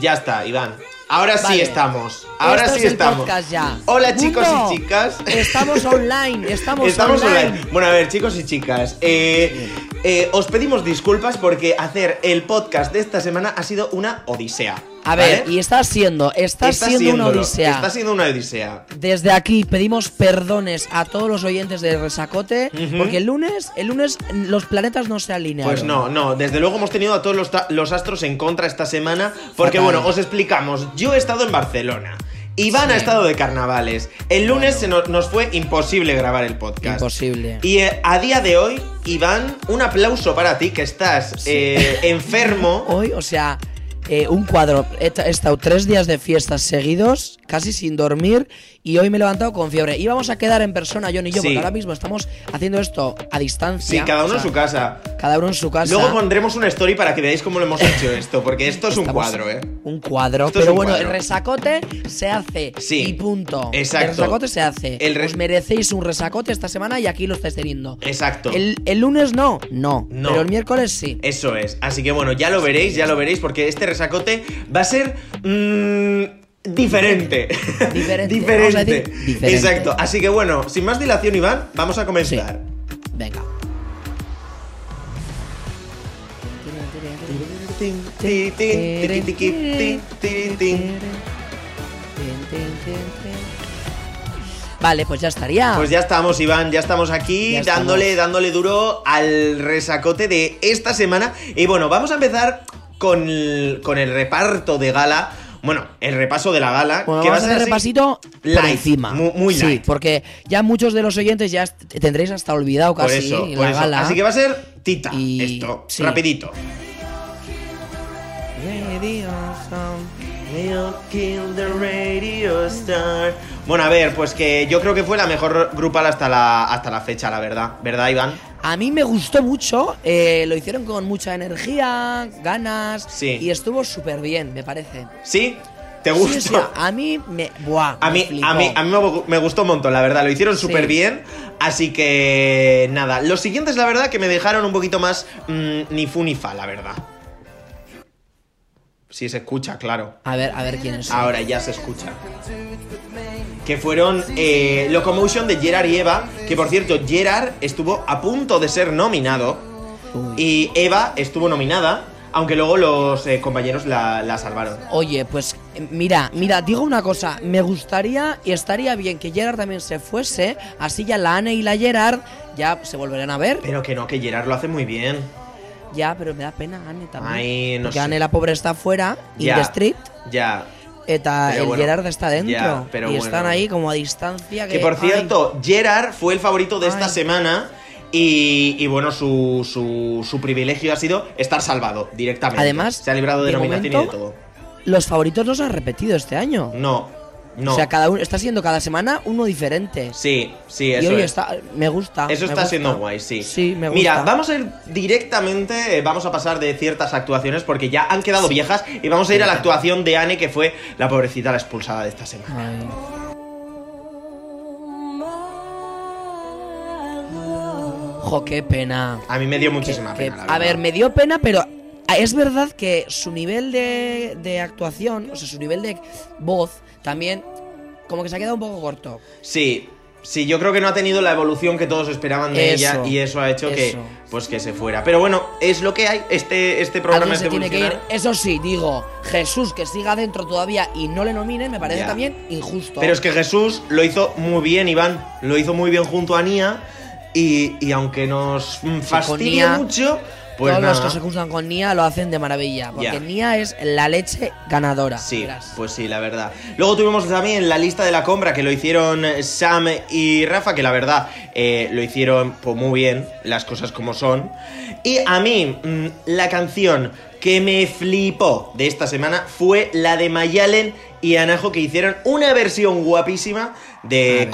Ya está, Iván. Ahora sí estamos. Ahora Esto sí es estamos. ya. Hola chicos Mundo, y chicas. Estamos online, estamos, Estamos online. online. Bueno, a ver, chicos y chicas, eh, eh, os pedimos disculpas porque hacer el podcast de esta semana ha sido una odisea. A ver, ¿vale? y está siendo, está, siendo una odisea. Está siendo una odisea. Desde aquí pedimos perdones a todos los oyentes de Resacote, porque el lunes, el lunes los planetas no se alinearon. Pues no, no, desde luego hemos tenido a todos los, astros en contra esta semana, porque Fatal. bueno, os explicamos, yo he estado en Barcelona. Iván Sí. ha estado de carnavales. El lunes se nos, nos fue imposible grabar el podcast. Imposible. Y eh, a día de hoy, Iván, un aplauso para ti que estás eh, enfermo. Hoy, o sea, eh, un cuadro. He, he estado tres días de fiestas seguidos, casi sin dormir, y hoy me he levantado con fiebre. Íbamos a quedar en persona, John y yo, Sí. porque ahora mismo estamos haciendo esto a distancia. Sí, cada o uno en su casa. Cada uno en su casa. Luego pondremos una story para que veáis cómo lo hemos hecho esto, porque esto es un cuadro, ¿eh? Un cuadro. Esto es pero un bueno, cuadro. el resacote se hace. Sí. Y punto. Exacto. El resacote se hace. El re- Os merecéis un resacote esta semana y aquí lo estáis teniendo. Exacto. El, el lunes no, no, No. Pero el miércoles sí. Eso es. Así que bueno, ya lo veréis, ya lo veréis, porque este resacote va a ser. mm, Diferente. Diferente. Exacto. Así que bueno, sin más dilación, Iván, vamos a comenzar. Venga. Vale, pues ya estaría. Pues ya estamos, Iván, ya estamos aquí Ya estamos. dándole, dándole duro al resacote de esta semana. Y bueno, vamos a empezar con el, con el reparto de gala. Bueno, el repaso de la gala. Bueno, que va a hacer repasito por light, encima. mu- muy Sí, porque ya muchos de los oyentes ya tendréis hasta olvidado Por casi eso, la por eso. gala. Así que va a ser tita Y- esto, sí. rapidito. Bueno, a ver, pues que yo creo que fue la mejor grupal hasta la, hasta la fecha, la verdad. ¿Verdad, Iván? A mí me gustó mucho, eh, lo hicieron con mucha energía, ganas Sí. y estuvo súper bien, me parece. ¿Sí? ¿Te Sí, gustó? o sea, a mí me. Buah, A me mí, a mí, a mí me- gustó un montón, la verdad. Lo hicieron Sí. súper bien. Así que nada. Los siguientes, la verdad, que me dejaron un poquito más mm, ni fu ni fa, la verdad. Sí, se escucha, claro. A ver, a ver quién es. Ahora ya se escucha. Que fueron eh, Locomotion de Gerard y Eva. Que por cierto, Gerard estuvo a punto de ser nominado. Uy. Y Eva estuvo nominada. Aunque luego los eh, compañeros la, la salvaron. Oye, pues eh, mira, mira, digo una cosa, me gustaría y estaría bien que Gerard también se fuese, así ya la Anne y la Gerard ya se volverán a ver. Pero que no, que Gerard lo hace muy bien. Ya, pero me da pena Anne también. Ay, no Porque sé. Anne la pobre está fuera, in Ya. the street, Ya. eta Pero el bueno, Gerard está dentro. ya, pero y bueno. están ahí como a distancia. Que, Que por ay, cierto, Gerard fue el favorito de esta Ay. semana. Y, y bueno, su, su, su privilegio ha sido estar salvado directamente. Además, se ha librado de, de nominación y de momento, todo. los favoritos los han repetido este año. No, no. O sea, cada uno está siendo cada semana uno diferente. Sí, sí, y eso hoy es. está, me gusta. Eso me está gusta. siendo guay, sí. Sí, me gusta. Mira, vamos a ir directamente, eh, vamos a pasar de ciertas actuaciones porque ya han quedado viejas y vamos a ir a la actuación de Anne, que fue la pobrecita la expulsada de esta semana. Ay. Jo, qué pena. A mí me dio muchísima pena. la a ver, me dio pena, pero es verdad que su nivel de, de actuación, o sea, su nivel de voz, también como que se ha quedado un poco corto. Sí, sí, yo creo que no ha tenido la evolución que todos esperaban de Eso, ella y eso ha hecho que pues que se fuera. Pero bueno, es lo que hay. Este, este programa es se tiene que ir. Eso sí, digo, Jesús que siga dentro todavía y no le nominen, me parece Ya. también injusto. Pero es que Jesús lo hizo muy bien, Iván. Lo hizo muy bien junto a Nia. Y, y aunque nos fastidie Nia, mucho, pues Todos nada. los que se juntan con Nia lo hacen de maravilla. Porque. Nia es la leche ganadora. Sí, verás. pues sí, la verdad. Luego tuvimos también la lista de la compra que lo hicieron Sam y Rafa, que la verdad eh, lo hicieron pues, muy bien, las cosas como son. Y a mí, mm, la canción que me flipó de esta semana fue la de Mayalen y Anajo, que hicieron una versión guapísima de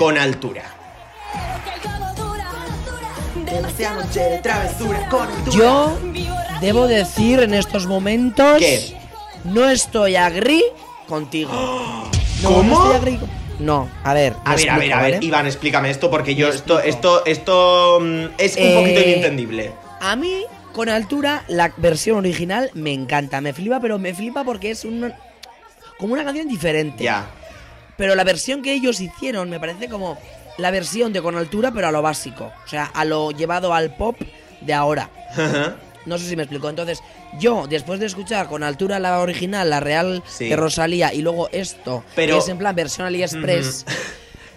ver. Con Altura. Yo debo decir en estos momentos. ¿Qué? No estoy agri contigo. No, ¿Cómo? No estoy agri No, a ver. A ver, a ver, explico, a ver, ¿vale? Iván, explícame esto porque yo esto, esto, esto mm, es un Eh, poquito inentendible. A mí, con altura, la versión original me encanta. Me flipa, pero me flipa porque es un, como una canción diferente. Ya. Pero la versión que ellos hicieron me parece como la versión de Con Altura, pero a lo básico. O sea, a lo llevado al pop de ahora. No sé si me explico. Entonces, yo, después de escuchar con altura la original, la real Sí. de Rosalía, y luego esto, Pero- que es en plan versión AliExpress,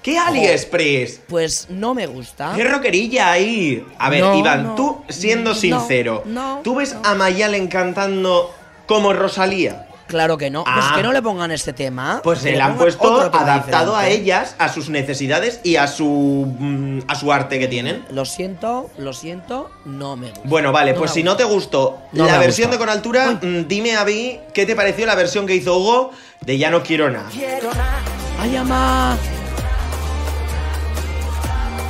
¿Qué AliExpress? pues no me gusta. ¿Qué rockerilla ahí? A ver, No, Iván, no, tú siendo no, sincero, no, ¿tú ves a Mayalen cantando como Rosalía? Claro que no. Pues Ah. que no le pongan este tema. Pues se le han puesto adaptado a ellas, a sus necesidades y a su mm, a su arte que tienen. Lo siento, lo siento, no me gusta. Bueno, vale, No pues si no te gustó No la versión de. Con Altura, Uy. mm, dime a mí qué te pareció la versión que hizo Hugo de Ya no quiero nada. ¡Ay, ama!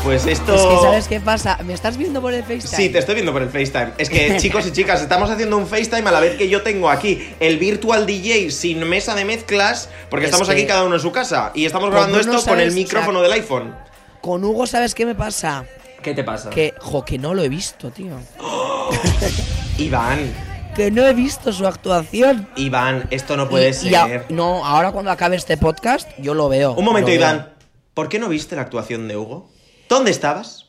Pues esto... Es que, ¿sabes qué pasa? ¿Me estás viendo por el FaceTime? Sí, te estoy viendo por el FaceTime. Es que, chicos y chicas, estamos haciendo un FaceTime a la vez que yo tengo aquí el Virtual DJ sin mesa de mezclas, porque Es estamos aquí cada uno en su casa y estamos grabando esto con el sabes, o sea- micrófono del iPhone. Con Hugo, ¿sabes qué me pasa? ¿Qué te pasa? Que, jo, que no lo he visto, tío. Iván, Que no he visto su actuación. Iván, esto no puede Y- ser. y a- no, ahora cuando acabe este podcast, yo lo veo. Un momento, veo. Iván. ¿Por qué no viste la actuación de Hugo? ¿Dónde estabas?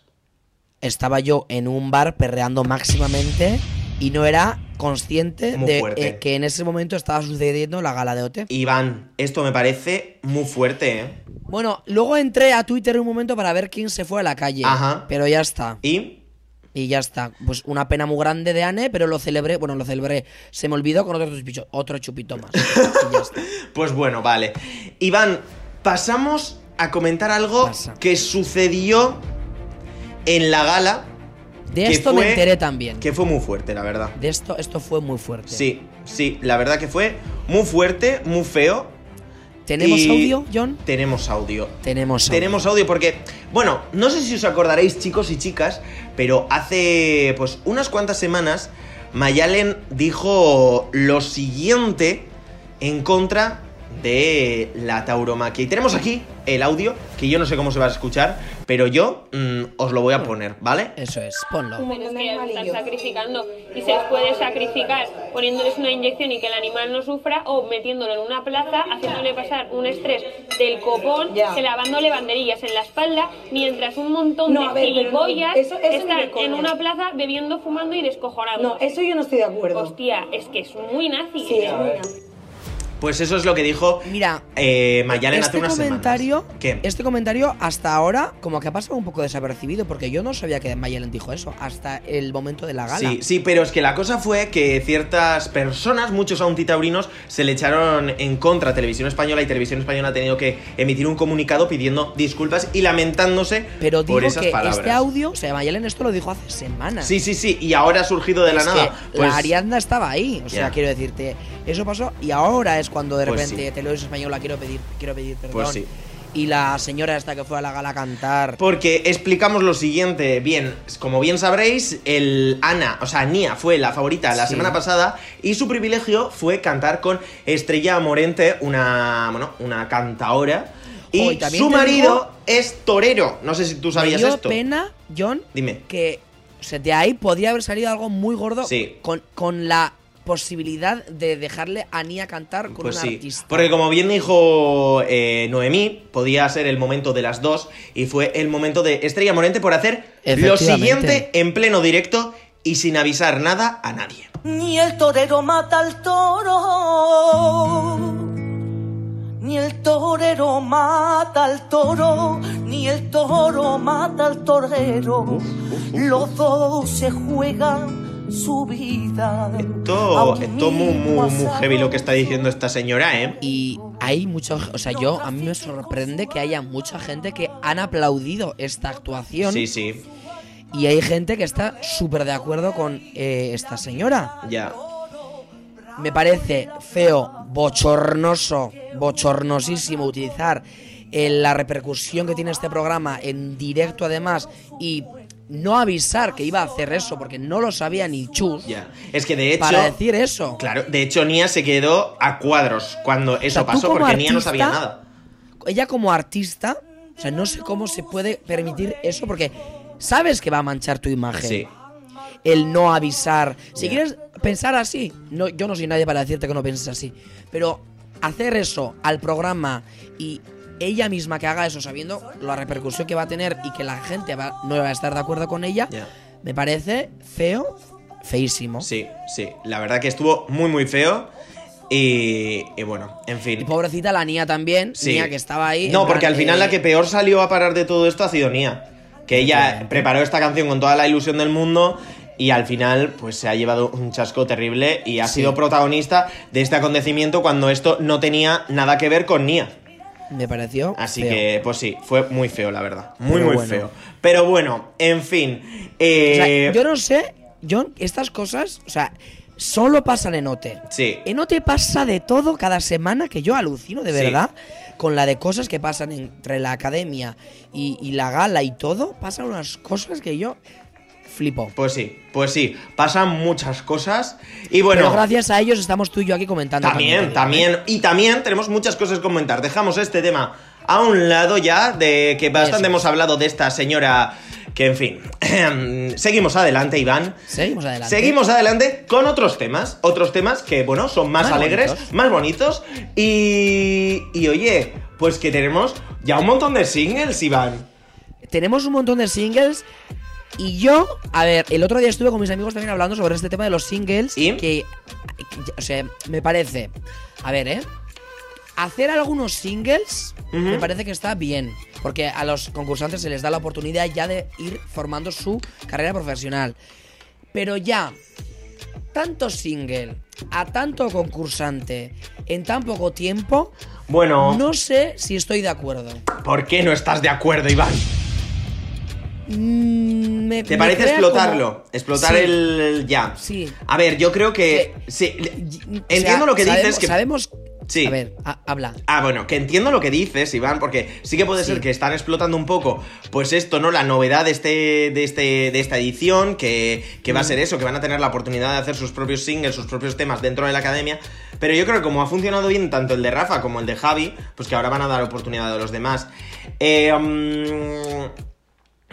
Estaba yo en un bar perreando máximamente y no era consciente Muy de eh, que en ese momento estaba sucediendo la gala de OT. Iván, esto me parece muy fuerte, ¿eh? Bueno, luego entré a Twitter un momento para ver quién se fue a la calle. Ajá. Pero ya está. ¿Y? Y ya está. Pues una pena muy grande de Anne, pero lo celebré. Bueno, lo celebré. Se me olvidó con otro chupito, otro chupito más. Y ya está. Pues bueno, vale. Iván, pasamos a comentar algo Pasa. que sucedió en la gala. De esto fue- me enteré también. Que fue muy fuerte, la verdad. De esto, esto fue muy fuerte. Sí, sí, la verdad que fue muy fuerte, muy feo. ¿Tenemos y- audio, John? Tenemos audio. Tenemos audio. Tenemos audio porque, bueno, no sé si os acordaréis, chicos y chicas, pero hace pues unas cuantas semanas Mayalen dijo lo siguiente en contra de la tauromaquia. Y tenemos aquí el audio, que yo no sé cómo se va a escuchar, pero yo mm, os lo voy a poner, ¿vale? Eso es, ponlo. Es que se están sacrificando y se les puede sacrificar poniéndoles una inyección y que el animal no sufra o metiéndolo en una plaza, haciéndole pasar un estrés del copón, Ya. clavándole banderillas en la espalda, mientras un montón No, de no, gilipollas eso- eso ni están en una plaza bebiendo, fumando y descojonando. No, eso yo no estoy de acuerdo. Hostia, es que es muy nazi. Sí, es muy nazi. Pues eso es lo que dijo Mira, eh, Mayalen hace este unas comentario, semanas. ¿Qué? este comentario hasta ahora como que ha pasado un poco desapercibido porque yo no sabía que Mayelen dijo eso hasta el momento de la gala. Sí, sí, pero es que la cosa fue que ciertas personas, muchos antitaurinos, se le echaron en contra a Televisión Española y Televisión Española ha tenido que emitir un comunicado pidiendo disculpas y lamentándose Pero digo por esas que palabras. este audio, o sea, Mayelen esto lo dijo hace semanas. Sí, sí, sí, y ahora ha surgido de la nada. que Pues, la Ariadna estaba ahí, o sea, quiero decirte, eso pasó y ahora es cuando de Pues repente sí. Televisión Española quiero pedir, quiero pedir perdón. Pues sí. Y la señora esta que fue a la gala a cantar. Porque explicamos lo siguiente, bien, como bien sabréis, el Ana, o sea, Nia fue la favorita la Sí. semana pasada y su privilegio fue cantar con Estrella Morente, una, bueno, una cantaora. Y Oh, su te marido digo- es torero. No sé si tú Me sabías dio esto. pena, John, Dime. que o sea, de ahí podría haber salido algo muy gordo Sí. con, con la posibilidad de dejarle a Nia cantar con Pues un sí, artista. porque como bien dijo eh, Noemí, podía ser el momento de las dos y fue el momento de Estrella Morente por hacer lo siguiente en pleno directo y sin avisar nada a nadie. Ni el torero mata al toro, ni el torero mata al toro, ni el toro mata al torero. Los dos se juegan su vida. Esto, esto muy, muy, muy heavy lo que está diciendo esta señora, ¿eh? Y hay mucho, o sea, yo a mí me sorprende que haya mucha gente que han aplaudido esta actuación Sí, sí, y hay gente que está súper de acuerdo con eh, esta señora. ya. Me parece feo, bochornoso, bochornosísimo utilizar eh, la repercusión que tiene este programa en directo además y no avisar que iba a hacer eso porque no lo sabía ni Chus Ya. Es que de hecho. para decir eso. Claro, de hecho, Nia se quedó a cuadros cuando eso sea, pasó porque Nia no sabía nada. Ella como artista, o sea, no sé cómo se puede permitir eso porque sabes que va a manchar tu imagen. Sí. El no avisar. Si quieres pensar así, no, yo no soy nadie para decirte que no pienses así, pero hacer eso al programa y ella misma que haga eso sabiendo la repercusión que va a tener y que la gente va- no va a estar de acuerdo con ella, me parece feo, feísimo. Sí, sí. La verdad que estuvo muy, muy feo. Y, y bueno, en Y fin. pobrecita la Nia también, Sí. Nia que estaba ahí. No, plan, porque al final eh, la que peor salió a parar de todo esto ha sido Nia. Que ella preparó esta canción con toda la ilusión del mundo y al final pues se ha llevado un chasco terrible y ha Sí. sido protagonista de este acontecimiento cuando esto no tenía nada que ver con Nia. Me pareció. Así feo. que, pues sí, fue muy feo, la verdad. Muy, Pero muy bueno. feo. Pero bueno, en fin. O eh, sea, yo no sé, yo estas cosas, o sea, solo pasan en OTE. Sí. En OTE pasa de todo cada semana que yo alucino, de Sí. verdad. Con la de cosas que pasan entre la academia y, y la gala y todo, pasan unas cosas que yo flipo. Pues sí, pues sí. Pasan muchas cosas. Y bueno. Pero gracias a ellos estamos tú y yo aquí comentando. También, digo, ¿eh? también. Y también tenemos muchas cosas que comentar. Dejamos este tema a un lado ya, de que bastante hemos hablado de esta señora que, en fin. Seguimos adelante, Iván. Seguimos adelante. Seguimos adelante con otros temas. Otros temas que, bueno, son más, Más alegres, bonitos. más bonitos. Y. Y oye, pues que tenemos ya un montón de singles, Iván. Tenemos un montón de singles. Y yo, a ver, el otro día estuve con mis amigos también hablando sobre este tema de los singles. ¿Y? Que, que- o sea, me parece. A ver, ¿eh? Hacer algunos singles me parece que está bien. Porque a los concursantes se les da la oportunidad ya de ir formando su carrera profesional. Pero ya, tanto single a tanto concursante en tan poco tiempo, Bueno, no sé si estoy de acuerdo. ¿por qué no estás de acuerdo, Iván? Mm, me- ¿Te me parece explotarlo? como- Explotar Sí. el, el ya. Sí. A ver, yo creo que. Sí. Entiendo sea, lo que sabemos, dices. Que... Sabemos. Sí. A ver, ha- habla. Ah, bueno, que entiendo lo que dices, Iván, porque sí que puede Sí. ser que están explotando un poco, pues esto, ¿no? La novedad de este, de este, de esta edición, que, que va a ser eso, que van a tener la oportunidad de hacer sus propios singles, sus propios temas dentro de la academia. Pero yo creo que como ha funcionado bien tanto el de Rafa como el de Javi, pues que ahora van a dar oportunidad a los demás. Eh, mm,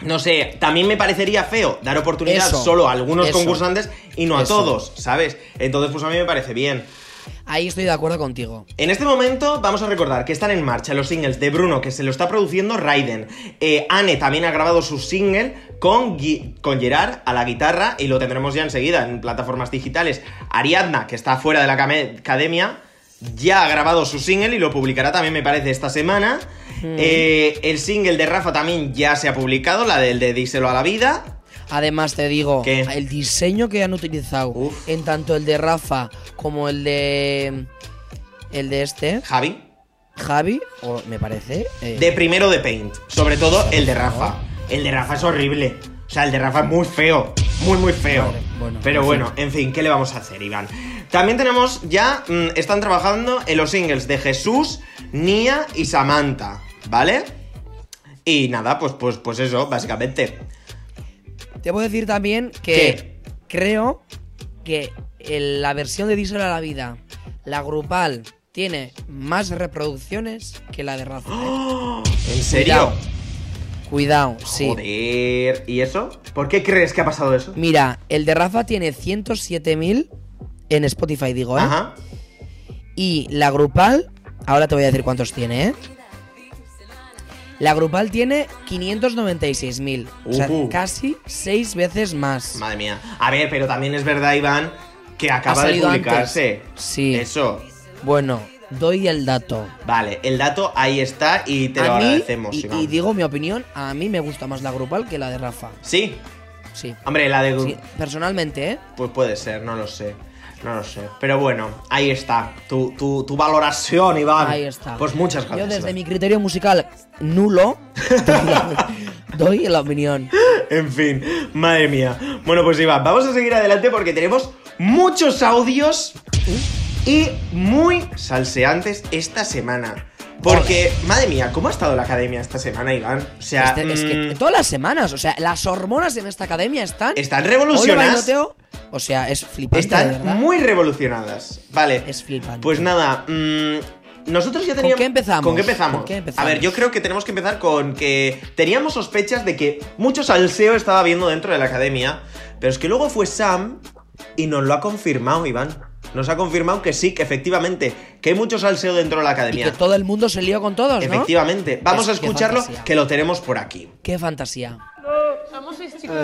no sé, también me parecería feo dar oportunidad Eso, solo a algunos eso, concursantes y no a eso. todos, ¿sabes? Entonces, pues a mí me parece bien. Ahí estoy de acuerdo contigo. En este momento vamos a recordar que están en marcha los singles de Bruno, que se lo está produciendo Raiden. Eh, Anne también ha grabado su single con, con Gerard a la guitarra y lo tendremos ya enseguida en plataformas digitales. Ariadna, que está fuera de la academia, ya ha grabado su single y lo publicará también, me parece, esta semana. Eh, el single de Rafa también ya se ha publicado, la del de Díselo a la vida. Además, te digo, ¿Qué? el diseño que han utilizado, Uf. en tanto el de Rafa como el de. El de este, Javi. Javi, o me parece. eh, De primero de Paint. Sobre todo el de Rafa. El de Rafa es horrible. O sea, el de Rafa es muy feo. Muy, muy feo. Vale, bueno, Pero en bueno, en fin, ¿qué le vamos a hacer, Iván? También tenemos ya. mm, están trabajando en los singles de Jesús, Nia y Samantha. ¿Vale? Y nada, pues, pues, pues eso, básicamente. Te puedo decir también que creo que el- la versión de Díselo a la vida, la grupal, tiene más reproducciones que la de Rafa. ¿eh? ¿En serio? Cuidado, sí. Joder. ¿Y eso? ¿Por qué crees que ha pasado eso? Mira, el de Rafa tiene 107.000 en Spotify, digo, ¿eh? Ajá. Y la grupal, ahora te voy a decir cuántos tiene, ¿eh? La grupal tiene 596.000. O sea, casi seis veces más. Madre mía. A ver, pero también es verdad, Iván, que acaba de publicarse. antes. Sí. Eso. Bueno, doy el dato. Vale, el dato ahí está y te lo mí, agradecemos. y, Iván. y digo mi opinión, a mí me gusta más la grupal que la de Rafa. Sí. Sí. Hombre, la de. Sí, personalmente, ¿eh? Pues puede ser, no lo sé. No lo sé. Pero bueno, ahí está. Tu, tu, tu valoración, Iván. Ahí está. Pues muchas gracias. Yo desde Iván. mi criterio musical nulo doy la opinión. En fin, madre mía. Bueno, pues Iván, vamos a seguir adelante porque tenemos muchos audios y muy salseantes esta semana. Porque, madre mía, ¿cómo ha estado la academia esta semana, Iván? O sea, Este- es que mm, todas las semanas, o sea, las hormonas en esta academia están. están revolucionadas. O sea, es flipante, Están verdad. muy revolucionadas. Vale. Es flipante. Pues nada, mm, nosotros ya teníamos. qué empezamos? ¿Con qué empezamos? ¿Con qué empezamos? A ver, yo creo que tenemos que empezar con que teníamos sospechas de que mucho salseo estaba habiendo dentro de la academia, pero es que luego fue Sam y nos lo ha confirmado, Iván. nos ha confirmado que sí, que efectivamente, que hay mucho salseo dentro de la Y academia. que todo el mundo se lió con todos, ¿no? Efectivamente. Vamos a escucharlo, que lo tenemos por aquí. Qué fantasía. Somos seis chicos.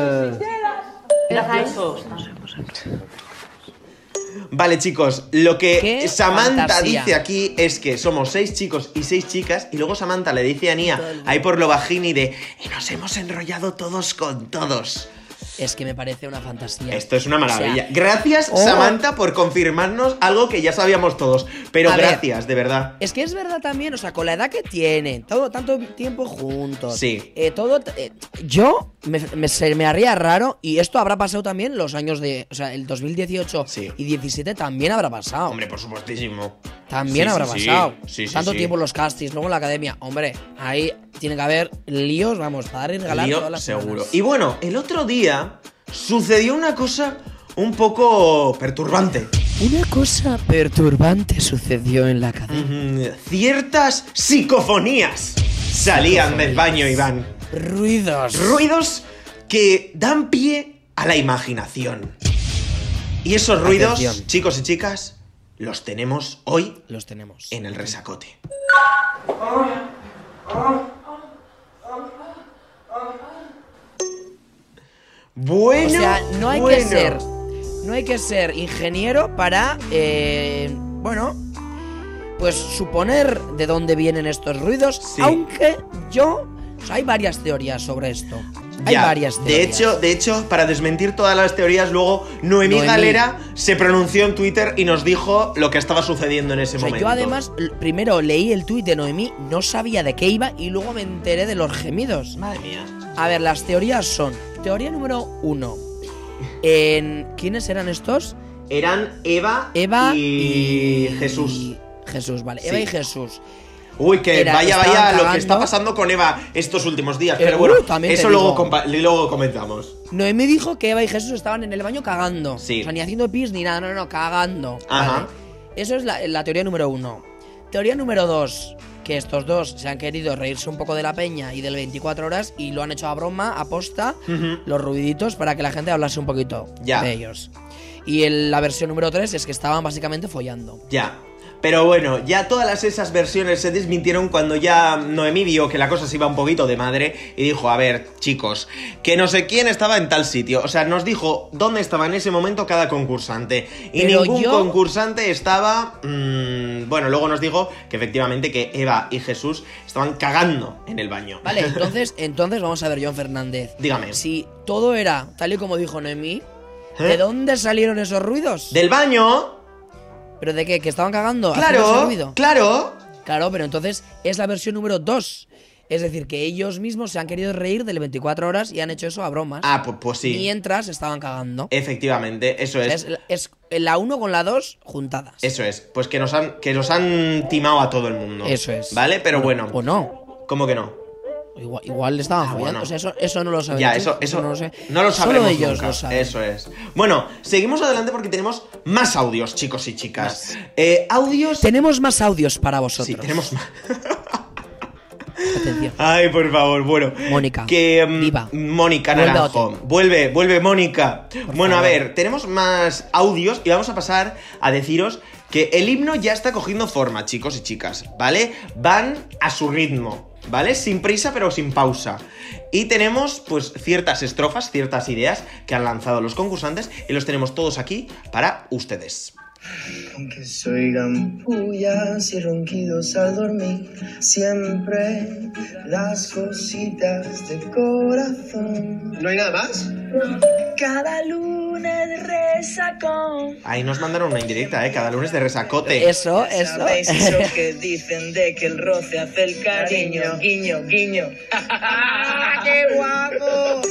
Vale, chicos, lo que Qué Samantha fantasía. dice aquí es que somos seis chicos y seis chicas, y luego Samantha le dice a Nia, ahí por lo bajini de, y nos hemos enrollado todos con todos. Es que me parece una fantasía. Esto es una maravilla. O sea, gracias, oh. Samantha, por confirmarnos algo que ya sabíamos todos. Pero A ver. gracias, de verdad. Es que es verdad también, o sea, con la edad que tienen, todo tanto tiempo juntos. Sí. eh, todo. eh, yo me, me- se me haría raro y esto habrá pasado también los años de. O sea, el 2018 Sí. y 17 también habrá pasado. Hombre, por supuestísimo. También Sí, habrá sí, pasado. Sí, sí, Tanto tiempo los castings, luego en la academia. Hombre, ahí tiene que haber líos, vamos, para regalar Lío todas las seguro. semanas. Y bueno, el otro día sucedió una cosa un poco perturbante. Una cosa perturbante sucedió en la academia. Mm, Ciertas psicofonías salían del baño, Iván. Ruidos. Ruidos que dan pie a la imaginación. Y esos ruidos, Atención. chicos y chicas, los tenemos hoy Los tenemos. en el resacote. Bueno, O sea, no hay que ser. No hay que ser ingeniero para. eh, bueno. Pues suponer de dónde vienen estos ruidos. Sí. Aunque yo. o sea, hay varias teorías sobre esto. Hay Ya, varias de teorías. hecho, de hecho, para desmentir todas las teorías, luego Noemí, Noemí. Galera se pronunció en Twitter y nos dijo lo que estaba sucediendo en ese O sea, momento. yo además, primero leí el tuit de Noemí, no sabía de qué iba y luego me enteré de los gemidos. Madre mía. A ver, las teorías son. Teoría número uno. En, ¿Quiénes eran estos? Eran Eva, Eva y, y, Jesús. Jesús, vale. Sí. Eva y Jesús. Uy, que Era- vaya, vaya lo que está pasando con Eva estos últimos días. Eh, Pero bueno, también eso luego, luego comentamos. Noemí dijo que Eva y Jesús estaban en el baño cagando. Sí. O sea, ni haciendo pis ni nada, no, no, no, cagando. Ajá. ¿vale? Eso es la, la teoría número uno. Teoría número dos, que estos dos se han querido reírse un poco de la peña y del 24 horas y lo han hecho a broma, a posta, Ujú. los ruiditos para que la gente hablase un poquito Ya. de ellos. Y el- la versión número tres es que estaban básicamente follando. Ya. Pero bueno, ya todas esas versiones se desmintieron cuando ya Noemí vio que la cosa se iba un poquito de madre y dijo, a ver, chicos, que no sé quién estaba en tal sitio. O sea, nos dijo dónde estaba en ese momento cada concursante. Y Pero ningún yo- concursante estaba... mm, bueno, luego nos dijo que efectivamente que Eva y Jesús estaban cagando en el baño. Vale, entonces, entonces vamos a ver, John Fernández. Dígame. Si todo era tal y como dijo Noemí, ¿Eh? ¿de dónde salieron esos ruidos? ¿Del baño? ¿Pero de qué? ¿Que estaban cagando? Claro, claro. Claro, pero entonces es la versión número 2. Es decir, que ellos mismos se han querido reír del 24 horas y han hecho eso a bromas. Ah, pues, pues sí. Mientras estaban cagando. Efectivamente, eso O sea, es. es, es la 1 con la 2 juntadas. Eso es. Pues que nos han, que nos han timado a todo el mundo. Eso es. ¿Vale? Pero bueno. O no. ¿Cómo que no? Igual, igual estaban Ah, follando. bueno. O sea, eso, eso no lo saben. Ya, tú, eso, eso, no lo sé. no lo Solo ellos nunca. lo saben. Eso es. Bueno, seguimos adelante porque tenemos más audios, chicos y chicas. Eh, audios. Tenemos más audios para vosotros. Sí, tenemos más. Atención. Ay, por favor, bueno. Mónica, Que. mm, viva. Mónica Naranjo. Vuelve, vuelve, Mónica. bueno, a ver, tenemos más audios y vamos a pasar a deciros que el himno ya está cogiendo forma, chicos y chicas, ¿vale? Van a su ritmo, ¿vale? Sin prisa, pero sin pausa. Y tenemos, pues, ciertas estrofas, ciertas ideas que han lanzado los concursantes y los tenemos todos aquí para ustedes. Aunque se oigan pullas y ronquidos al dormir, siempre las cositas de corazón. ¿No hay nada más? Cada lunes. Ahí nos mandaron una indirecta, ¿eh? Cada lunes de resacote. Eso, eso. ¿Sabéis eso que dicen de que el roce hace el cariño? Guiño, guiño. ¡Qué guapo!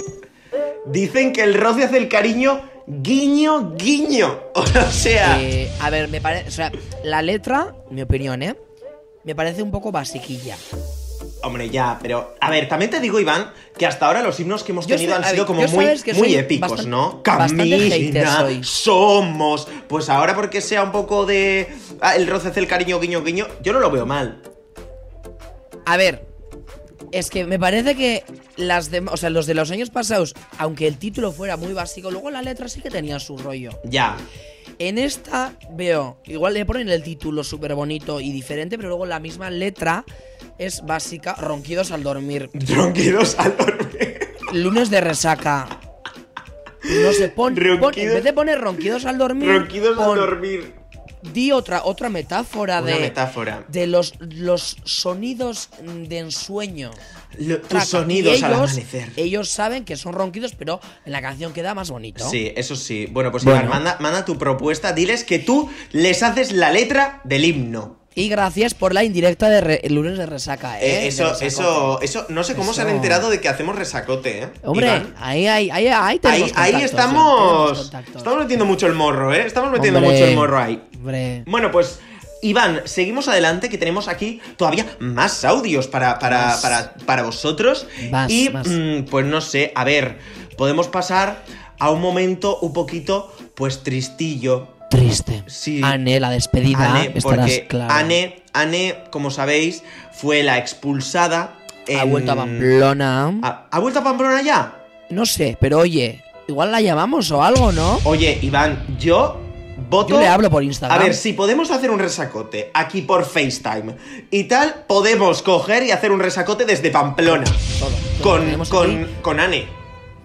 Dicen que el roce hace el cariño guiño, guiño. O sea, Eh, a ver, me parece. O sea, la letra, mi opinión, ¿eh? Me parece un poco basiquilla. Hombre, ya, pero. A ver, también te digo, Iván, que hasta ahora los himnos que hemos Yo tenido soy- han sido ver, como muy, muy épicos, bastante- ¿no? soy. somos. Pues ahora, porque sea un poco de. ah, el roce el cariño, guiño, guiño, yo no lo veo mal. A ver, es que me parece que las de, o sea, los de los años pasados, aunque el título fuera muy básico, luego la letra sí que tenía su rollo. Ya. En esta veo, igual le ponen el título súper bonito y diferente, pero luego la misma letra es básica, ronquidos al dormir. Ronquidos al dormir. Lunes de resaca. No se pone. pon- en Ronquidos- vez de poner ronquidos al dormir. Ronquidos al dormir. Di otra, otra metáfora Una de. metáfora. De los, los sonidos de ensueño. Lo- tus sonidos Y al ellos, amanecer. Ellos saben que son ronquidos, pero en la canción queda más bonito. Sí, eso sí. Bueno, pues Bueno. Iván, manda, manda tu propuesta. Diles que tú les haces la letra del himno. Y gracias por la indirecta de re- el lunes de resaca, Eh, ¿eh? Eso, eso, eso, no sé cómo se han enterado de que hacemos resacote, ¿eh? Hombre, Iván. ahí, ahí, ahí, ahí Ahí, tenemos ahí ya, estamos. tenemos. Estamos metiendo mucho el morro, ¿eh? Estamos metiendo Hombre, mucho el morro ahí. Hombre. Bueno, pues, Iván, seguimos adelante, que tenemos aquí todavía más audios para, para, Más. para, para vosotros. Más, y, más. mm, pues no sé, a ver, podemos pasar a un momento un poquito, pues, tristillo. Triste. Sí. Anne, la despedida. Anne, estarás porque claro. Anne, Anne, como sabéis, fue la expulsada. ha vuelto a Pamplona. ¿Ha, ha vuelto a Pamplona ya? No sé, pero oye, igual la llamamos o algo, ¿no? Oye, Iván, yo voto. Yo le hablo por Instagram. A ver, si podemos hacer un resacote aquí por FaceTime y tal, podemos coger y hacer un resacote desde Pamplona. Todo, todo. Con, con, con Anne.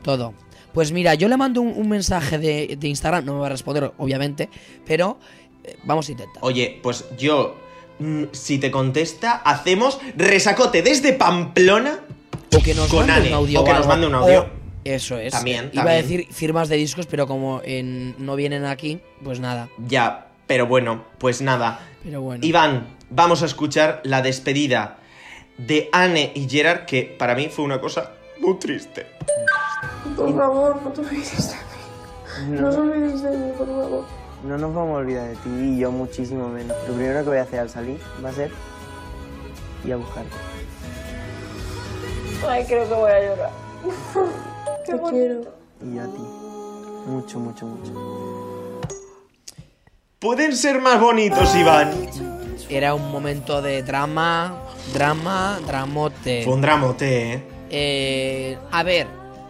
todo. Pues mira, yo le mando un, un mensaje de, de Instagram, no me va a responder, obviamente, pero eh, vamos a intentar. Oye, pues yo, mm, si te contesta, hacemos resacote desde Pamplona. O que nos con mande un audio. o que nos mande un audio. O- eso es. También, Iba a decir firmas de discos, pero como en- no vienen aquí, pues nada. Ya, pero bueno, pues nada. Pero bueno. Iván, vamos a escuchar la despedida de Anne y Gerard, que para mí fue una cosa muy triste. Por favor, no te olvides de mí. No te olvides de mí, por favor. No nos vamos a olvidar de ti y yo muchísimo menos. Lo primero que voy a hacer al salir va a ser ir a buscarte. Ay, creo que voy a llorar. Te quiero. Y yo a ti. Mucho, mucho, mucho. Pueden ser más bonitos, Iván. Era un momento de drama, drama, dramote. Fue un dramote, ¿eh? Eh, a ver,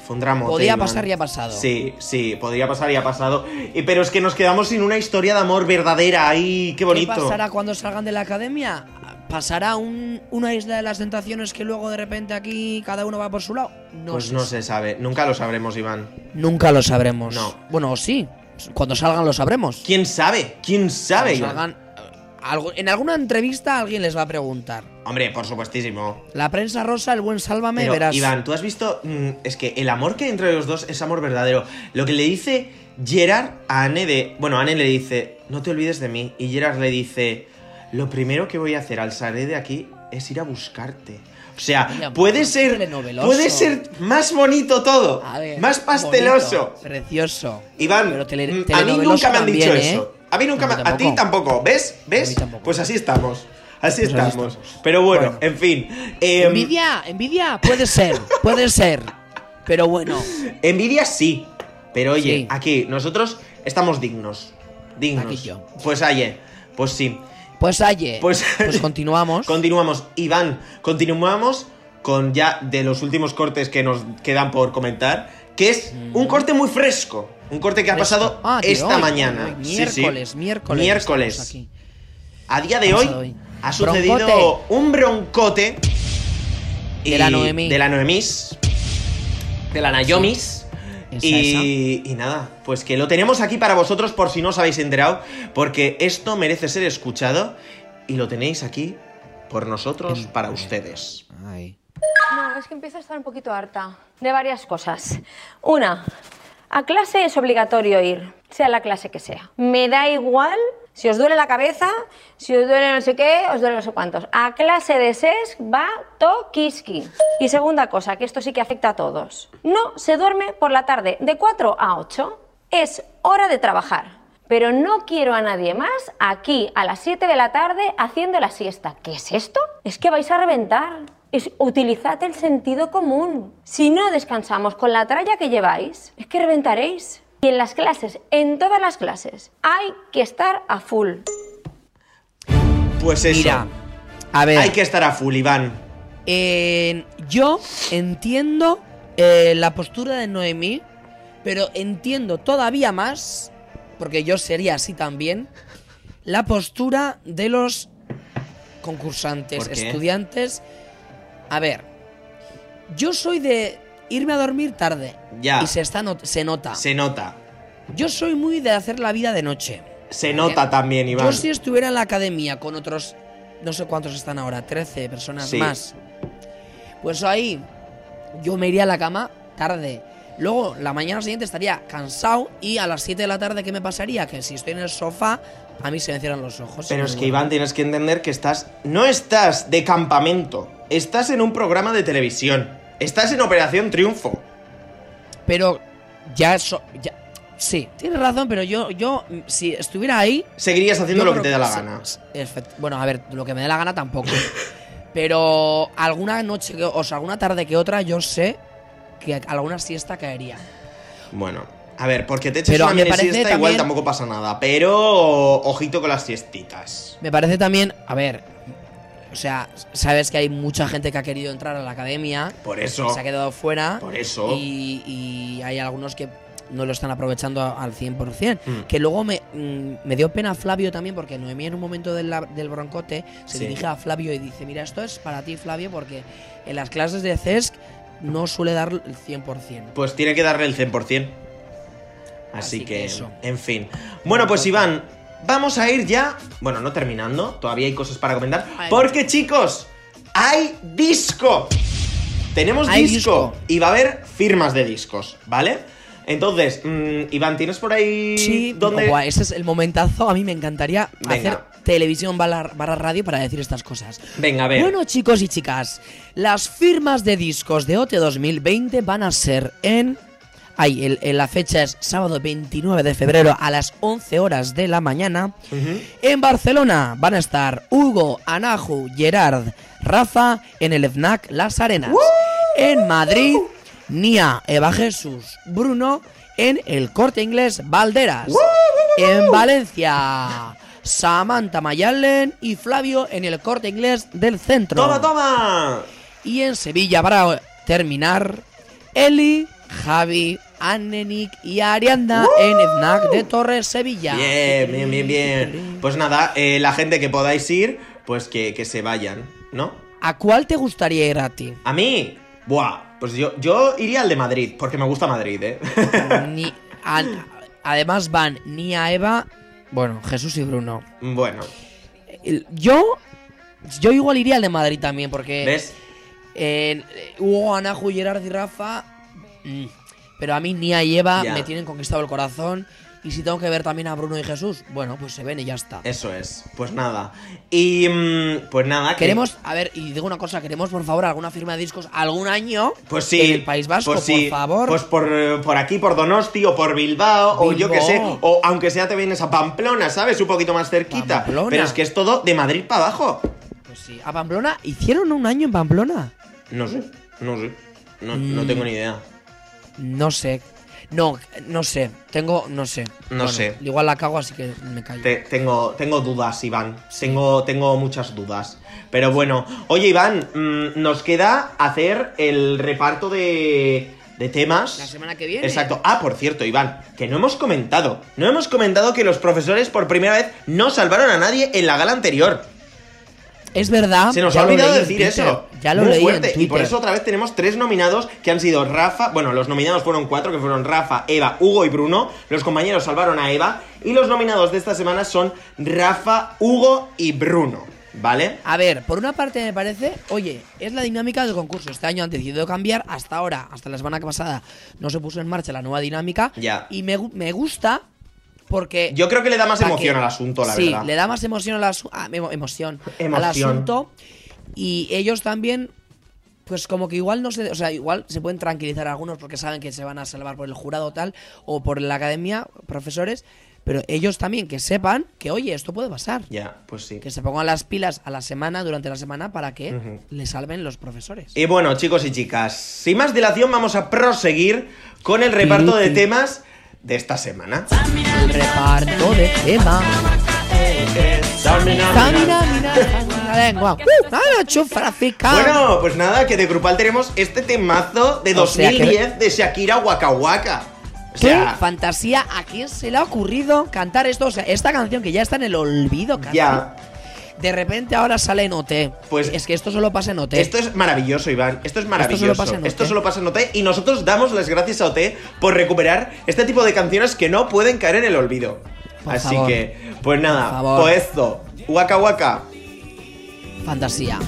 Fue un. Podía pasar y ha pasado. Sí, sí, podría pasar y ha pasado. Y, pero es que nos quedamos sin una historia de amor verdadera. ¡Ay, qué bonito! ¿qué pasará cuando salgan de la academia? ¿Pasará un- una isla de las tentaciones que luego de repente aquí cada uno va por su lado? No pues sé. no se sabe. Nunca lo sabremos, Iván. Nunca lo sabremos. No. Bueno, sí. Cuando salgan lo sabremos. ¿Quién sabe? ¿Quién sabe, Cuando Iván? salgan, algo- en alguna entrevista alguien les va a preguntar. Hombre, por supuestísimo. La prensa rosa, el buen sálvame, Pero, verás. Iván, tú has visto. mm, es que el amor que hay entre los dos es amor verdadero. Lo que le dice Gerard a Anne de. Bueno, Anne le dice, no te olvides de mí. Y Gerard le dice, lo primero que voy a hacer al salir de aquí es ir a buscarte. O sea, puede ser. Puede ser más bonito todo. Ver, más pasteloso. bonito, precioso. Iván, Pero tele- mm, a mí nunca me han dicho también, ¿eh? A mí nunca A mí me, A ti tampoco. ¿Ves? ¿Ves? A mí tampoco. Pues así estamos. Así Pues así estamos. Pero bueno, Bueno. en fin. em, Envidia, envidia, puede ser, puede ser. Pero bueno, Envidia sí. Pero oye, Sí. aquí nosotros estamos dignos. Dignos. Aquí yo. Pues oye, pues sí. pues aye, Pues- pues, continuamos. Continuamos. Iván, continuamos con ya de los últimos cortes que nos quedan por comentar. Que es un corte muy fresco. Un corte que ha pasado Ah, esta hoy, mañana. hoy, Sí, sí. miércoles, miércoles. Aquí. A día de hoy ha sucedido Broncote. un broncote. De la Noemí. De la Noemís. De la Nayomis. Esa, Y, y nada, pues que lo tenemos aquí para vosotros por si no os habéis enterado, porque esto merece ser escuchado y lo tenéis aquí por nosotros, para ustedes. Ay. No, es que empiezo a estar un poquito harta de varias cosas. Una, a clase es obligatorio ir, sea la clase que sea. Me da igual si os duele la cabeza, si os duele no sé qué, os duele no sé cuántos. A clase de SES va tokiski. Y segunda cosa, que esto sí que afecta a todos. No se duerme por la tarde de 4 a 8. Es hora de trabajar. Pero no quiero a nadie más aquí a las 7 de la tarde haciendo la siesta. ¿Qué es esto? Es que vais a reventar. Es, utilizad el sentido común. Si no descansamos con la tralla que lleváis, es que reventaréis. Y en las clases, en todas las clases, hay que estar a full. Pues eso. Mira, a ver. Hay que estar a full, Iván. Eh, yo entiendo eh, la postura de Noemí, pero entiendo todavía más porque yo sería así también, la postura de los concursantes, estudiantes. A ver, yo soy de irme a dormir tarde. Ya. Y se, está not- se nota. Se nota. Yo soy muy de hacer la vida de noche. Se nota también, Iván. Yo si estuviera en la academia con otros, no sé cuántos están ahora, 13 personas Sí. más, pues ahí yo me iría a la cama tarde. Luego, la mañana siguiente estaría cansado y a las 7 de la tarde, ¿qué me pasaría? Que si estoy en el sofá, a mí se me cierran los ojos. Pero es que. Iván, tienes que entender que estás. No estás de campamento. Estás en un programa de televisión. Estás en Operación Triunfo. Pero ya eso. Ya, sí, tienes razón, pero yo, yo, si estuviera ahí. Seguirías haciendo lo que te da la gana. Bueno, a ver, lo que me dé la gana tampoco. pero alguna noche, que, o sea, alguna tarde que otra, yo sé que alguna siesta caería. Bueno, a ver, porque te eches Pero una me mini parece siesta igual también- tampoco pasa nada. Pero ojito con las siestitas. Me parece también, a ver, o sea, sabes que hay mucha gente que ha querido entrar a la academia. Por eso. que Se ha quedado fuera. Por eso. Y, y hay algunos que no lo están aprovechando al 100%. Mm. Que luego me, mm, me dio pena Flavio también, porque Noemí en un momento del, broncote se Sí. dirige a Flavio y dice, mira, esto es para ti, Flavio, porque en las clases de CESC no suele dar el 100%. Pues tiene que darle el 100%. Así, Así que, que eso. en fin. Bueno, pues Iván, vamos a ir ya. Bueno, no terminando, todavía hay cosas para comentar. Ay. Porque, chicos, hay disco. Tenemos Hay disco, disco. y va a haber firmas de discos, ¿vale? Entonces, mm, Iván, ¿tienes por ahí Sí, ese es el momentazo. A mí me encantaría Venga. hacer televisión barra radio para decir estas cosas. Venga, a ver. Bueno, chicos y chicas, las firmas de discos de OT 2020 van a ser en. Ay, el- el- la fecha es sábado 29 de febrero a las 11 horas de la mañana. En Barcelona van a estar Hugo, Anahu, Gerard, Rafa en el FNAC Las Arenas. En Madrid, Nia, Eva Jesús, Bruno en el Corte Inglés Valderas. En Valencia, Samantha Mayalen y Flavio en el Corte Inglés del Centro. ¡Toma, toma! Y en Sevilla, para terminar, Eli, Javi, Annenik y Arianda en FNAC de Torres Sevilla. Bien, bien, bien, bien. Pues nada, eh, la gente que podáis ir, pues que, que se vayan, ¿no? ¿A cuál te gustaría ir a ti? A mí, buah, pues yo, yo iría al de Madrid, porque me gusta Madrid, ¿eh? Ni, a- además van Nia, Eva, bueno, Jesús y Bruno. bueno, Yo, yo igual iría al de Madrid también, porque ¿ves? en Hugo, Anahu, Gerard y Rafa, mm, pero a mí Nia y Eva me tienen conquistado el corazón. Y si tengo que ver también a Bruno y Jesús, bueno, pues se ven y ya está. Eso es, pues nada. Y mm, pues nada, que- Queremos, a ver, y digo una cosa, queremos por favor alguna firma de discos algún año Pues sí. en el País Vasco, pues sí, por favor. Pues por, eh, por aquí, por Donosti o por Bilbao, o yo que sé. O aunque sea te vienes a Pamplona, ¿sabes? Un poquito más cerquita. Pamplona. Pero es que es todo de Madrid para abajo. Pues sí, a Pamplona, ¿hicieron un año en Pamplona? No sé, no sé. No, no Mm. tengo ni idea. No sé. No, no sé. Tengo, no sé. No sé. Igual la cago, así que me callo. Te- tengo, tengo dudas, Iván. Tengo, tengo muchas dudas. Pero bueno. Oye, Iván, mm, nos queda hacer el reparto de, de temas. La semana que viene. Exacto. Ah, por cierto, Iván, que no hemos comentado. No hemos comentado que los profesores por primera vez no salvaron a nadie en la gala anterior. Es verdad. Se nos ha olvidado decir Twitter, eso. Ya lo Muy leí fuerte. en Y por eso otra vez tenemos tres nominados que han sido Rafa. Bueno, los nominados fueron cuatro, que fueron Rafa, Eva, Hugo y Bruno. Los compañeros salvaron a Eva. Y los nominados de esta semana son Rafa, Hugo y Bruno. ¿Vale? A ver, por una parte me parece, oye, es la dinámica del concurso. Este año han decidido cambiar, hasta ahora, hasta la semana pasada, no se puso en marcha la nueva dinámica. Ya. Y me, me gusta porque... Yo creo que le da más emoción que- al asunto, la sí, verdad. le da más emoción al, asu- ah, emo- emoción al Emoción. asunto. Y ellos también, pues como que igual no se, o sea, igual se pueden tranquilizar algunos porque saben que se van a salvar por el jurado tal o por la academia, profesores, pero ellos también que sepan que, oye, esto puede pasar. Ya, pues sí. Que se pongan las pilas a la semana, durante la semana, para que Ujú. le salven los profesores. Y bueno, chicos y chicas, sin más dilación vamos a proseguir con el reparto de temas de esta semana. El reparto de tema. Bueno, pues nada, que de grupal tenemos este temazo de O sea que- 2010 de Shakira Waka Waka. O ¿Qué sea, fantasía? ¿A quién se le ha ocurrido cantar esto? O sea, esta canción que ya está en el olvido casi. ya. De repente ahora sale en OT. Pues- es que esto solo pasa en OT. Esto es maravilloso, Iván. Esto es maravilloso. solo pasa en Esto OT. solo pasa en OT. Y nosotros damos las gracias a OT por recuperar este tipo de canciones que no pueden caer en el olvido. Por Así favor. que, pues nada, Por pues esto. Waka waka. Fantasía.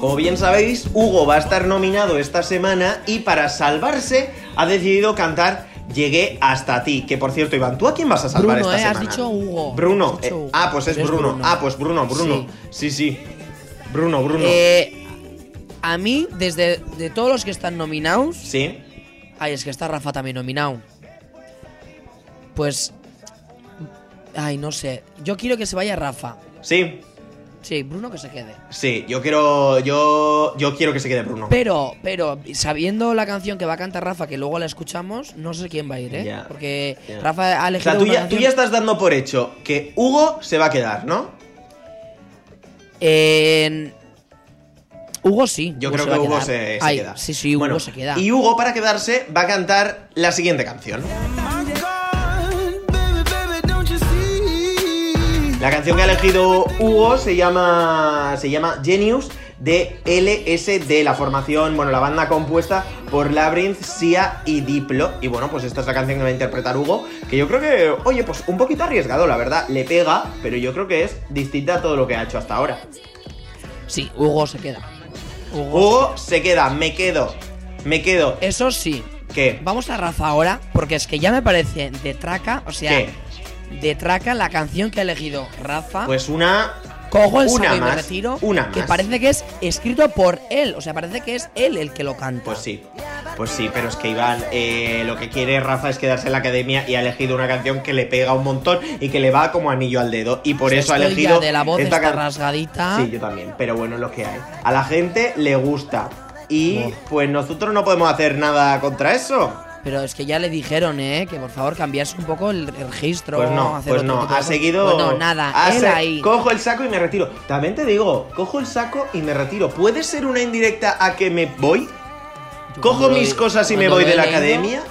Como bien sabéis, Hugo va a estar nominado esta semana y para salvarse ha decidido cantar Llegué hasta ti. Que por cierto, Iván, ¿tú a quién vas a salvar Bruno, esta eh, has semana? dicho Hugo. Bruno. Has dicho eh, ah, pues es. Bruno. Ah, pues Bruno, Bruno. Sí, sí. Bruno, Bruno. Eh, a mí, desde de todos los que están nominados. Sí. Ay, es que está Rafa también nominado. Pues. Ay, no sé. Yo quiero que se vaya Rafa. Sí. Sí, Bruno que se quede. Sí, yo quiero. Yo. Yo quiero que se quede Bruno. Pero, pero, sabiendo la canción que va a cantar Rafa, que luego la escuchamos, no sé quién va a ir, ¿eh? Porque. Rafa ha O sea, tú ya, tú ya estás dando por hecho que Hugo se va a quedar, ¿no? En- Hugo sí. Yo Hugo creo que Hugo se, se Ay, queda. Sí, sí, Hugo Bueno, se queda. Y Hugo, para quedarse, va a cantar la siguiente canción. La canción que ha elegido Hugo se llama. se llama Genius de LSD, la formación, bueno, la banda compuesta por Labyrinth, Sia y Diplo. Y bueno, pues esta es la canción que va a interpretar Hugo, que yo creo que, oye, pues un poquito arriesgado, la verdad, le pega, pero yo creo que es distinta a todo lo que ha hecho hasta ahora. Sí, Hugo se queda. Hugo, Hugo se queda, me quedo, me quedo. Eso sí. ¿Qué? Vamos a Rafa ahora, porque es que ya me parece de traca, o sea, ¿Qué? de traca la canción que ha elegido Rafa. Pues una. Cojo el una y me más, retiro. una Que más. parece que es escrito por él. O sea, parece que es él el que lo canta. Pues sí, pues sí, pero es que Iván, eh, lo que quiere Rafa es quedarse en la academia y ha elegido una canción que le pega un montón y que le va como anillo al dedo. Y por eso ha elegido. de la voz esta está rasgadita. Sí, yo también, pero bueno, es lo que hay. A la gente le gusta. Y Oh. pues nosotros no podemos hacer nada contra eso. Pero es que ya le dijeron, ¿eh? Que por favor cambiase un poco el, registro. Pues no, hacer pues otro no, ha seguido. Pues no, nada. ha él se- ahí. Cojo el saco y me retiro. También te digo, cojo el saco y me retiro. ¿Puede ser una indirecta a que me voy? Yo Cojo mis cosas y me voy de la leído- academia.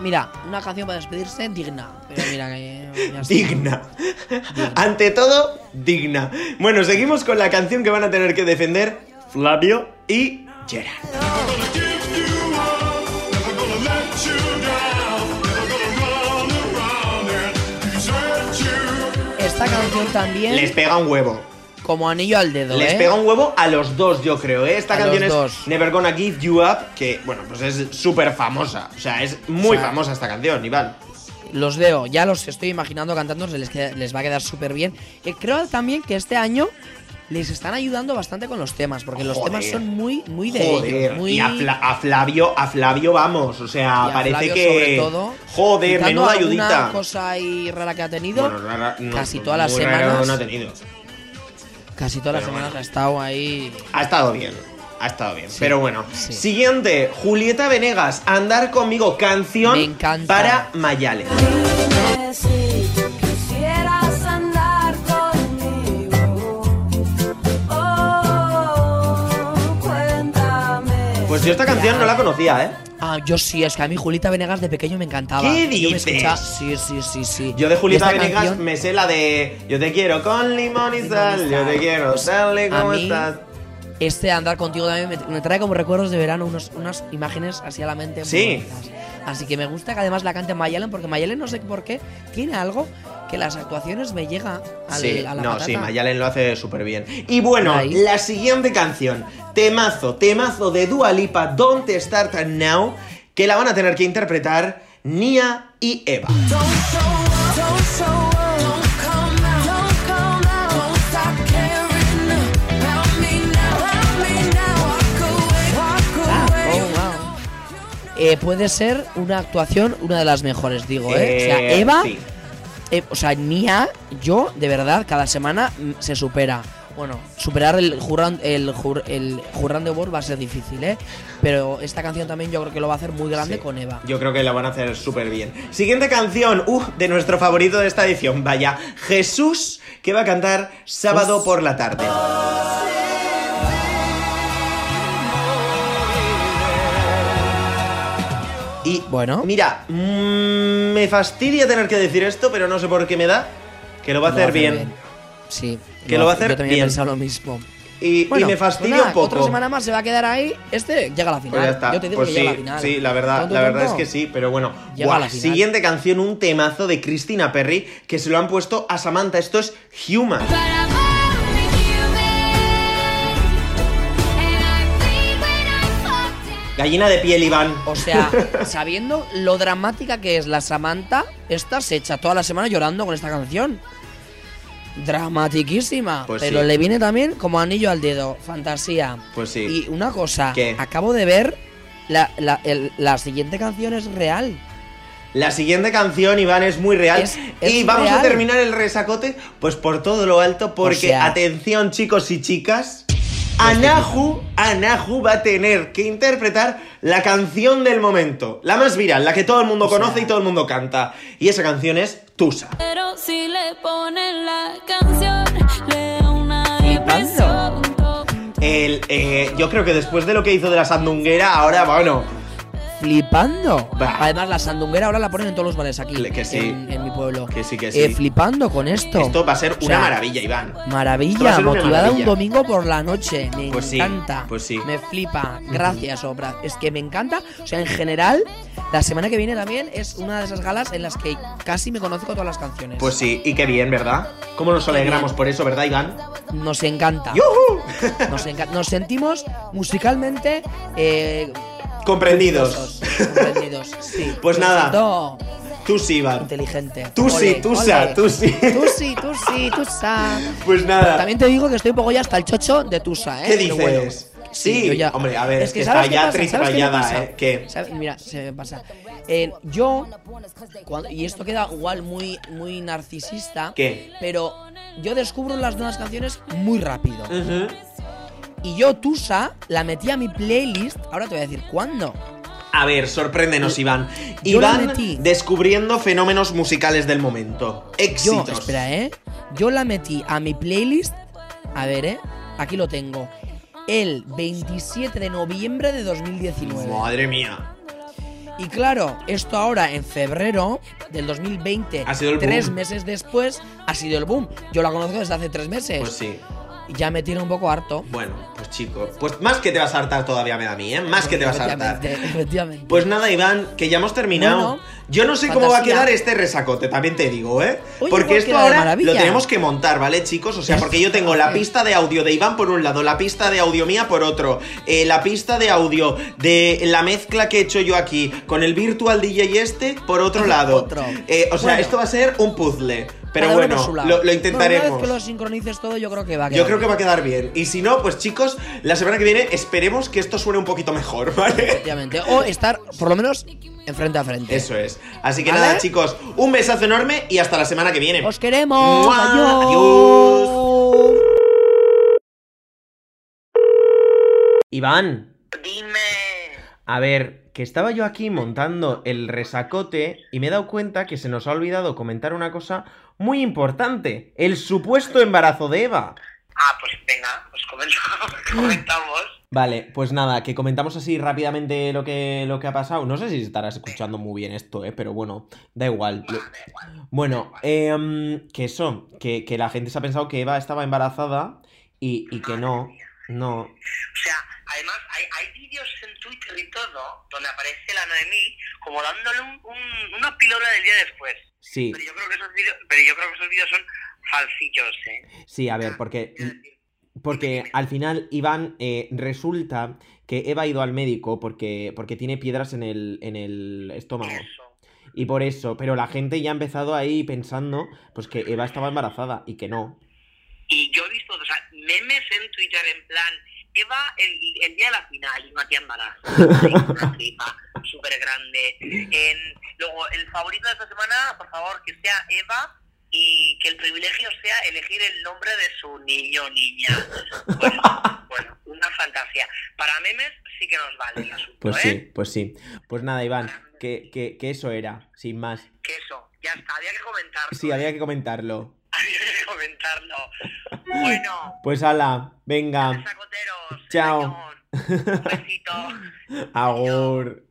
Mira, una canción para despedirse digna. Pero mira que. está. Digna. Ante todo, digna. Bueno, seguimos con la canción que van a tener que defender Flavio y Gerard. Esta canción también. Les pega un huevo. Como anillo al dedo, Les ¿eh? pega un huevo a los dos, yo creo, ¿eh? Esta A canción los es dos. Never Gonna Give You Up, que, bueno, pues es súper famosa. O sea, es muy O sea, famosa esta canción, Iván. Los veo, ya los estoy imaginando cantando, les, queda- les va a quedar súper bien. Eh, creo también que este año les están ayudando bastante con los temas, porque los temas son muy, muy de Joder, ellos. Muy... y a, Fla- a Flavio, a Flavio vamos, o sea, y a parece Flavio que... sobre todo, Joder, menuda alguna ayudita. cosa ahí rara que ha tenido, Bueno, rara- no, casi todas las semanas, no ha tenido. casi todas las semanas bueno. ha estado ahí. Ha estado bien. Ha estado bien. Sí, Pero bueno. sí. Siguiente, Julieta Venegas, Andar conmigo, canción Me para Mayales. Pues yo esta canción no la conocía, ¿eh? Ah, yo sí, es que a mí Julita Venegas de pequeño me encantaba. ¿Qué Yo me dices? escuchaba- Sí, sí, sí, sí. Yo de Y esta Venegas canción- me sé la de Yo te quiero con limón y Limón y sal, yo sal. te quiero, Pues, dale, a ¿cómo mí- estás? Este andar contigo también me, me trae como recuerdos de verano unos- unas imágenes así a la mente. muy Sí. bonitas. Así que me gusta que además la cante Mayalen, porque Mayalen no sé por qué tiene algo que las actuaciones me llega al, Sí, a la no, patata. sí, Mayalen lo hace súper bien. Y bueno, Ahí. la siguiente canción, temazo, temazo de Dua Lipa, Don't Start Now, que la van a tener que interpretar Nia y Eva. Don't show up, don't show Eh, puede ser una actuación, una de las mejores, digo, ¿eh? o sea, Eh, Eva, sí. eh, o sea, Nia, yo, de verdad, cada semana se supera. Bueno, superar el Jurran, el, Jur- el Jurran de World va a ser difícil, ¿eh? Pero esta canción también yo creo que lo va a hacer muy grande Sí. con Eva. Yo creo que la van a hacer súper bien. Siguiente canción, uh, de nuestro favorito de esta edición, vaya, Jesús, que va a cantar sábado por la tarde. Y Bueno. mira, mm, me fastidia tener que decir esto, pero no sé por qué me da que lo va a hacer bien. Sí. Que lo va a hacer Yo también bien. he pensado lo mismo. Y, y me fastidia pues nada, un poco. Otra semana más se va a quedar ahí. Este llega a la final. Pues ya está. Yo te digo pues que sí, llega a la final. sí, la verdad, la verdad es que sí, pero bueno. Llega a la final. siguiente canción, un temazo de Christina Perry que se lo han puesto a Samantha. Esto es Human. Gallina de piel, Iván. O sea, sabiendo lo dramática que es la Samantha, esta se echa toda la semana llorando con esta canción. Dramatiquísima. Pues pero sí. le viene también como anillo al dedo. Fantasía. Pues sí. Y una cosa, ¿Qué? acabo de ver la, la- el- la siguiente canción es real. La siguiente canción, Iván, es muy real. Es- es y vamos a terminar el resacote, pues por todo lo alto, porque, sea- atención, chicos y chicas, Anahu, Anahu va a tener que interpretar la canción del momento, la más viral, la que todo el mundo conoce y todo el mundo canta. Y esa canción es Tusa. Pero si le ponen la canción, le da una depresión. El, eh, yo creo que después de lo que hizo de la sandunguera, ahora, bueno, Flipando. Bah. Además, la sandunguera ahora la ponen en todos los bares aquí. Que sí. En, en mi pueblo. que sí, que Eh, sí. flipando con esto. Esto va a ser O una sea, maravilla, Iván. Maravilla, motivada maravilla. un domingo por la noche. Me Pues encanta. pues sí. Me flipa. Gracias, Obra. Es que me encanta. O sea, en general, la semana que viene también es una de esas galas en las que casi me conozco todas las canciones. Pues sí, y qué bien, ¿verdad? ¿Cómo nos alegramos por eso, verdad, Iván? Nos encanta. ¡Yujú! Nos, enca- nos sentimos musicalmente eh, Comprendidos. comprendidos. Sí. Pues nada. siento Tú sí, Iván. inteligente. Tú sí, tú sa, ole. tú sí. Tusi, tusi, tusa. Pues nada. También te digo que estoy un poco ya hasta el chocho de Tusa, ¿eh? ¿Qué dices? bueno. Sí, yo ya- hombre, a ver, es que ¿sabes está ya pasa? ¿eh? ¿Qué? ¿Sabes? Mira, se me pasa. Eh, yo, cuando- y esto queda igual muy, muy narcisista, ¿Qué? pero yo descubro las nuevas canciones muy rápido. Ujú. Y yo, Tusa, la metí a mi playlist, ahora te voy a decir cuándo. A ver, sorpréndenos, Iván. Yo Iván metí. descubriendo fenómenos musicales del momento. Yo, Éxitos. espera, ¿eh? Yo la metí a mi playlist. A ver, ¿eh? Aquí lo tengo. El 27 de noviembre de 2019. Madre mía. Y claro, esto ahora en febrero del 2020, Ha sido el tres boom. meses después, ha sido el boom. Yo la conozco desde hace tres meses. Pues sí. Ya me tiene un poco harto. Bueno, pues chico. Pues más que te vas a hartar todavía me da a mí, ¿eh? Más que te vas a hartar. Efectivamente. Pues nada, Iván, que ya hemos terminado. Bueno, Yo no sé cómo va a quedar este resacote, también te digo, ¿eh? Oye, porque esto ahora lo tenemos que montar, ¿vale, chicos? O sea, porque yo tengo la pista de audio de Iván por un lado, la pista de audio mía por otro, eh, la pista de audio de la mezcla que he hecho yo aquí con el virtual DJ este por otro lado. Otro. Eh, o sea, Bueno. esto va a ser un puzzle. Pero Cada bueno, lo, lo Bueno, intentaremos. una vez que lo sincronices todo, yo creo que va a Yo quedar creo que bien. va a quedar bien. Y si no, pues chicos, la semana que viene esperemos que esto suene un poquito mejor, ¿vale? Efectivamente. O estar, por lo menos, en frente a frente. Eso es. Así que ¿Vale? nada, chicos, un besazo enorme y hasta la semana que viene. ¡Os queremos! ¡Mua! ¡Adiós! Adiós. Iván. Dime. A ver, que estaba yo aquí montando el resacote y me he dado cuenta que se nos ha olvidado comentar una cosa muy importante. El supuesto embarazo de Eva. Ah, pues venga, pues comentamos. Vale, pues nada, que comentamos así rápidamente lo que, lo que ha pasado. No sé si estarás escuchando muy bien esto, ¿eh? Pero bueno, da igual. Bueno, em, que eso, que, que la gente se ha pensado que Eva estaba embarazada y, y que no, no. O sea, además hay, hay vídeos en Twitter y todo donde aparece la Noemí como dándole un, un- una píldora del día después. Sí, Pero yo creo que esos vídeos, pero yo creo que esos vídeos son falsillos, ¿eh? sí, a ver, porque, porque al final Iván eh, resulta que Eva ha ido al médico porque, porque tiene piedras en el, en el estómago. Eso. Y por eso, pero la gente ya ha empezado ahí pensando pues que Eva estaba embarazada y que no. Y yo he visto, o sea, memes en Twitter en plan, Eva el, el día de la final y Matías. Una flipa súper grande. En- luego, el favorito de esta semana, por favor, que sea Eva y que el privilegio sea elegir el nombre de su niño o niña. Bueno, bueno, una fantasía. Para memes sí que nos vale el asunto, Pues ¿eh? sí, pues sí. Pues nada, Iván, que, que, que eso era, sin más. Que eso, ya está, había que comentarlo. Sí, ¿eh? había que comentarlo. Había que comentarlo. Bueno, Pues ala, venga, sacoteros. Chao. Un besito. agur.